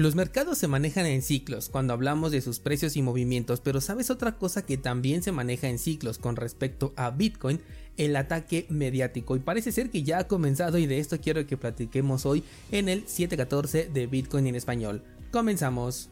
Los mercados se manejan en ciclos cuando hablamos de sus precios y movimientos, pero ¿sabes otra cosa que también se maneja en ciclos con respecto a Bitcoin? El ataque mediático. Y parece ser que ya ha comenzado y de esto quiero que platiquemos hoy en el 714 de Bitcoin en español. Comenzamos.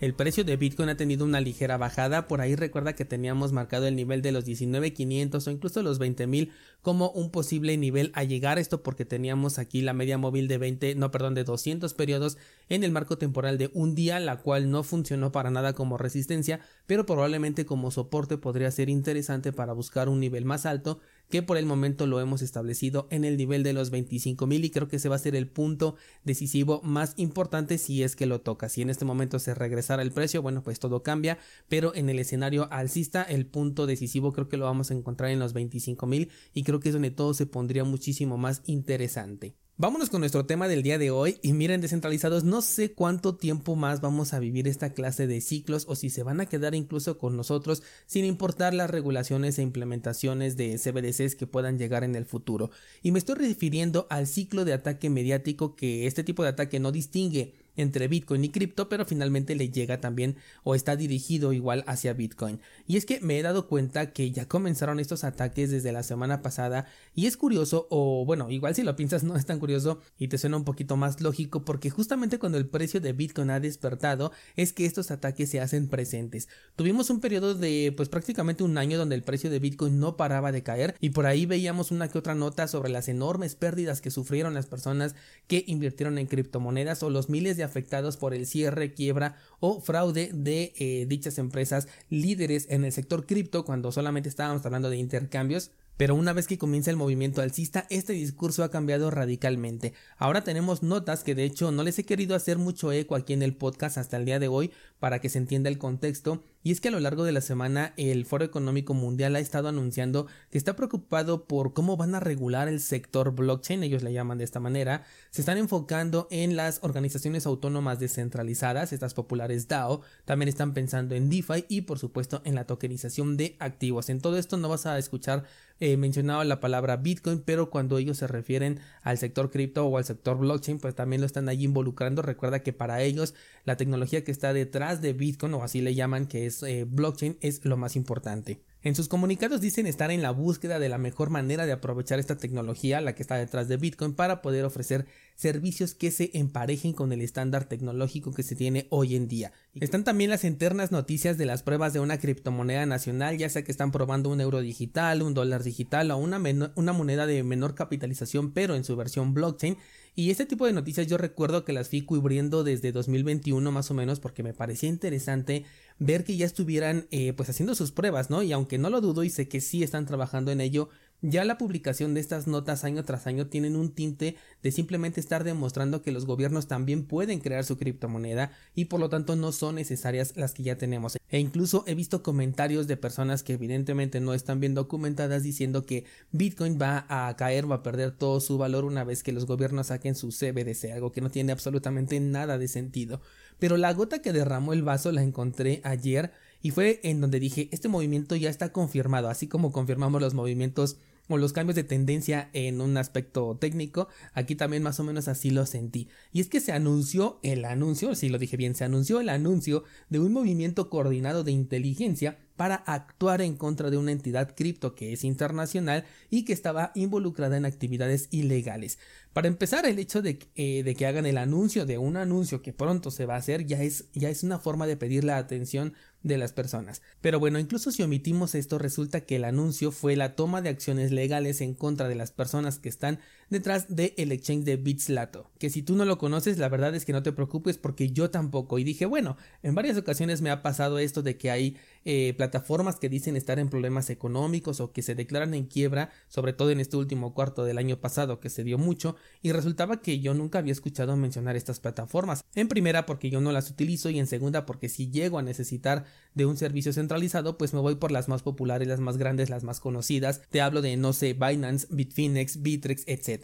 El precio de Bitcoin ha tenido una ligera bajada, por ahí recuerda que teníamos marcado el nivel de los 19.500 o incluso los 20.000 como un posible nivel a llegar. Esto porque teníamos aquí la media móvil de 20, no perdón, de 200 periodos en el marco temporal de un día, la cual no funcionó para nada como resistencia, pero probablemente como soporte podría ser interesante para buscar un nivel más alto que por el momento lo hemos establecido en el nivel de los 25.000 y creo que ese va a ser el punto decisivo más importante si es que lo toca. Si en este momento se regresara el precio, bueno, pues todo cambia, pero en el escenario alcista el punto decisivo creo que lo vamos a encontrar en los 25.000 y creo que es donde todo se pondría muchísimo más interesante. Vámonos con nuestro tema del día de hoy y miren descentralizados, no sé cuánto tiempo más vamos a vivir esta clase de ciclos o si se van a quedar incluso con nosotros sin importar las regulaciones e implementaciones de CBDCs que puedan llegar en el futuro. Y me estoy refiriendo al ciclo de ataque mediático que este tipo de ataque no distingue entre Bitcoin y cripto, pero finalmente le llega también o está dirigido igual hacia Bitcoin. Y es que me he dado cuenta que ya comenzaron estos ataques desde la semana pasada y es curioso, o bueno, igual si lo piensas no es tan curioso y te suena un poquito más lógico porque justamente cuando el precio de Bitcoin ha despertado es que estos ataques se hacen presentes. Tuvimos un periodo de pues prácticamente un año donde el precio de Bitcoin no paraba de caer y por ahí veíamos una que otra nota sobre las enormes pérdidas que sufrieron las personas que invirtieron en criptomonedas o los miles de afectados por el cierre, quiebra o fraude de eh, dichas empresas líderes en el sector cripto cuando solamente estábamos hablando de intercambios pero una vez que comienza el movimiento alcista, este discurso ha cambiado radicalmente. Ahora tenemos notas que de hecho no les he querido hacer mucho eco aquí en el podcast hasta el día de hoy para que se entienda el contexto. Y es que a lo largo de la semana el Foro Económico Mundial ha estado anunciando que está preocupado por cómo van a regular el sector blockchain, ellos le llaman de esta manera. Se están enfocando en las organizaciones autónomas descentralizadas, estas populares DAO. También están pensando en DeFi y por supuesto en la tokenización de activos. En todo esto no vas a escuchar eh, mencionado la palabra Bitcoin, pero cuando ellos se refieren al sector cripto o al sector blockchain, pues también lo están allí involucrando. Recuerda que para ellos la tecnología que está detrás de Bitcoin, o así le llaman, que es eh, blockchain, es lo más importante. En sus comunicados dicen estar en la búsqueda de la mejor manera de aprovechar esta tecnología, la que está detrás de Bitcoin, para poder ofrecer servicios que se emparejen con el estándar tecnológico que se tiene hoy en día. Están también las internas noticias de las pruebas de una criptomoneda nacional, ya sea que están probando un euro digital, un dólar digital o una, una moneda de menor capitalización, pero en su versión blockchain. Y este tipo de noticias yo recuerdo que las fui cubriendo desde 2021 más o menos porque me parecía interesante ver que ya estuvieran eh, pues haciendo sus pruebas, ¿no? Y aunque no lo dudo y sé que sí están trabajando en ello, ya la publicación de estas notas año tras año tienen un tinte de simplemente estar demostrando que los gobiernos también pueden crear su criptomoneda y por lo tanto no son necesarias las que ya tenemos. E incluso he visto comentarios de personas que evidentemente no están bien documentadas diciendo que Bitcoin va a caer, va a perder todo su valor una vez que los gobiernos saquen su CBDC, algo que no tiene absolutamente nada de sentido. Pero la gota que derramó el vaso la encontré ayer y fue en donde dije, este movimiento ya está confirmado, así como confirmamos los movimientos o los cambios de tendencia en un aspecto técnico, aquí también más o menos así lo sentí. Y es que se anunció el anuncio, si lo dije bien, se anunció el anuncio de un movimiento coordinado de inteligencia para actuar en contra de una entidad cripto que es internacional y que estaba involucrada en actividades ilegales. Para empezar, el hecho de, eh, de, que hagan el anuncio de un anuncio que pronto se va a hacer ya es, ya es una forma de pedir la atención de las personas. Pero bueno, incluso si omitimos esto, resulta que el anuncio fue la toma de acciones legales en contra de las personas que están detrás del el exchange de Bitslato. Que si tú no lo conoces, la verdad es que no te preocupes porque yo tampoco. Y dije, bueno, en varias ocasiones me ha pasado esto de que hay eh, plataformas que dicen estar en problemas económicos o que se declaran en quiebra, sobre todo en este último cuarto del año pasado que se dio mucho, y resultaba que yo nunca había escuchado mencionar estas plataformas. En primera porque yo no las utilizo y en segunda porque si llego a necesitar de un servicio centralizado, pues me voy por las más populares, las más grandes, las más conocidas. Te hablo de, no sé, Binance, Bitfinex, Bitrex, etc.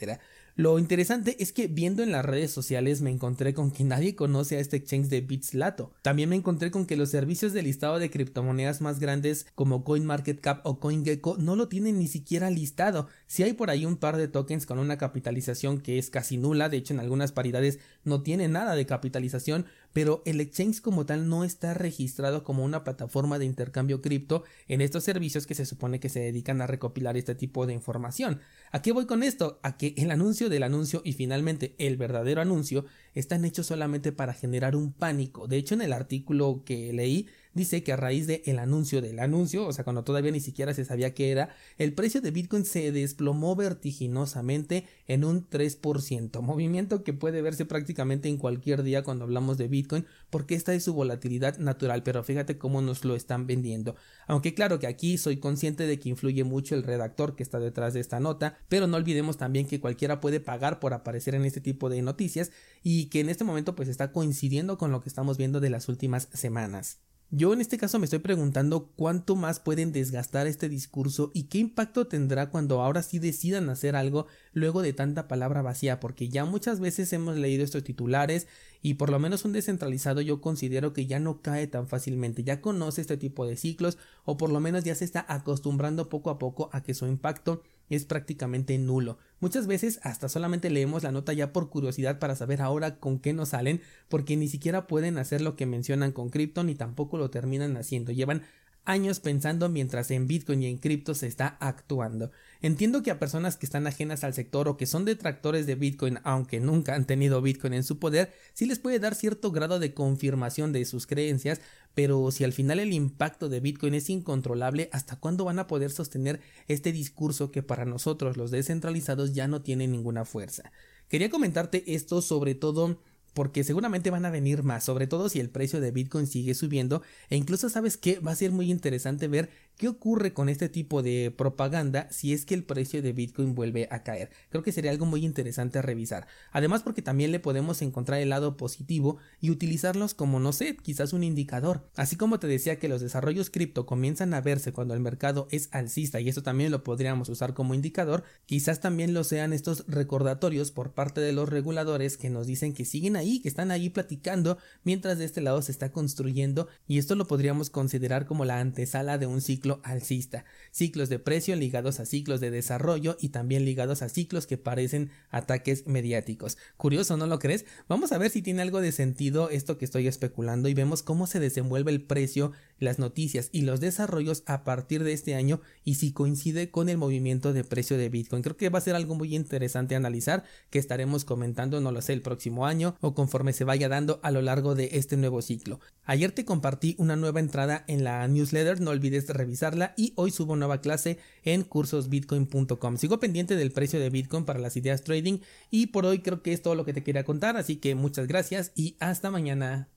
Lo interesante es que viendo en las redes sociales me encontré con que nadie conoce a este exchange de Bitslato. También me encontré con que los servicios de listado de criptomonedas más grandes como CoinMarketCap o CoinGecko no lo tienen ni siquiera listado. Si hay por ahí un par de tokens con una capitalización que es casi nula, de hecho en algunas paridades no tiene nada de capitalización, pero el exchange como tal no está registrado como una plataforma de intercambio cripto en estos servicios que se supone que se dedican a recopilar este tipo de información. ¿A qué voy con esto? A que el anuncio del anuncio y finalmente el verdadero anuncio están hechos solamente para generar un pánico. De hecho, en el artículo que leí dice que a raíz del el anuncio del anuncio, o sea, cuando todavía ni siquiera se sabía qué era, el precio de Bitcoin se desplomó vertiginosamente en un 3%, movimiento que puede verse prácticamente en cualquier día cuando hablamos de Bitcoin, porque esta es su volatilidad natural, pero fíjate cómo nos lo están vendiendo. Aunque claro que aquí soy consciente de que influye mucho el redactor que está detrás de esta nota, pero no olvidemos también que cualquiera puede pagar por aparecer en este tipo de noticias y que en este momento pues está coincidiendo con lo que estamos viendo de las últimas semanas. Yo en este caso me estoy preguntando cuánto más pueden desgastar este discurso y qué impacto tendrá cuando ahora sí decidan hacer algo luego de tanta palabra vacía, porque ya muchas veces hemos leído estos titulares y por lo menos un descentralizado yo considero que ya no cae tan fácilmente, ya conoce este tipo de ciclos o por lo menos ya se está acostumbrando poco a poco a que su impacto es prácticamente nulo. Muchas veces hasta solamente leemos la nota ya por curiosidad para saber ahora con qué nos salen, porque ni siquiera pueden hacer lo que mencionan con cripto ni tampoco lo terminan haciendo. Llevan años pensando mientras en Bitcoin y en cripto se está actuando. Entiendo que a personas que están ajenas al sector o que son detractores de Bitcoin, aunque nunca han tenido Bitcoin en su poder, sí les puede dar cierto grado de confirmación de sus creencias, pero si al final el impacto de Bitcoin es incontrolable, ¿hasta cuándo van a poder sostener este discurso que para nosotros los descentralizados ya no tiene ninguna fuerza? Quería comentarte esto sobre todo porque seguramente van a venir más, sobre todo si el precio de Bitcoin sigue subiendo e incluso sabes que va a ser muy interesante ver qué ocurre con este tipo de propaganda si es que el precio de Bitcoin vuelve a caer. Creo que sería algo muy interesante a revisar. Además porque también le podemos encontrar el lado positivo y utilizarlos como no sé, quizás un indicador. Así como te decía que los desarrollos cripto comienzan a verse cuando el mercado es alcista y eso también lo podríamos usar como indicador, quizás también lo sean estos recordatorios por parte de los reguladores que nos dicen que siguen que están ahí platicando mientras de este lado se está construyendo y esto lo podríamos considerar como la antesala de un ciclo alcista. Ciclos de precio ligados a ciclos de desarrollo y también ligados a ciclos que parecen ataques mediáticos. Curioso, ¿no lo crees? Vamos a ver si tiene algo de sentido esto que estoy especulando y vemos cómo se desenvuelve el precio, las noticias y los desarrollos a partir de este año y si coincide con el movimiento de precio de Bitcoin. Creo que va a ser algo muy interesante analizar que estaremos comentando, no lo sé, el próximo año o conforme se vaya dando a lo largo de este nuevo ciclo. Ayer te compartí una nueva entrada en la newsletter, no olvides revisarla y hoy subo nueva clase en cursosbitcoin.com. Sigo pendiente del precio de Bitcoin para las ideas trading y por hoy creo que es todo lo que te quería contar, así que muchas gracias y hasta mañana.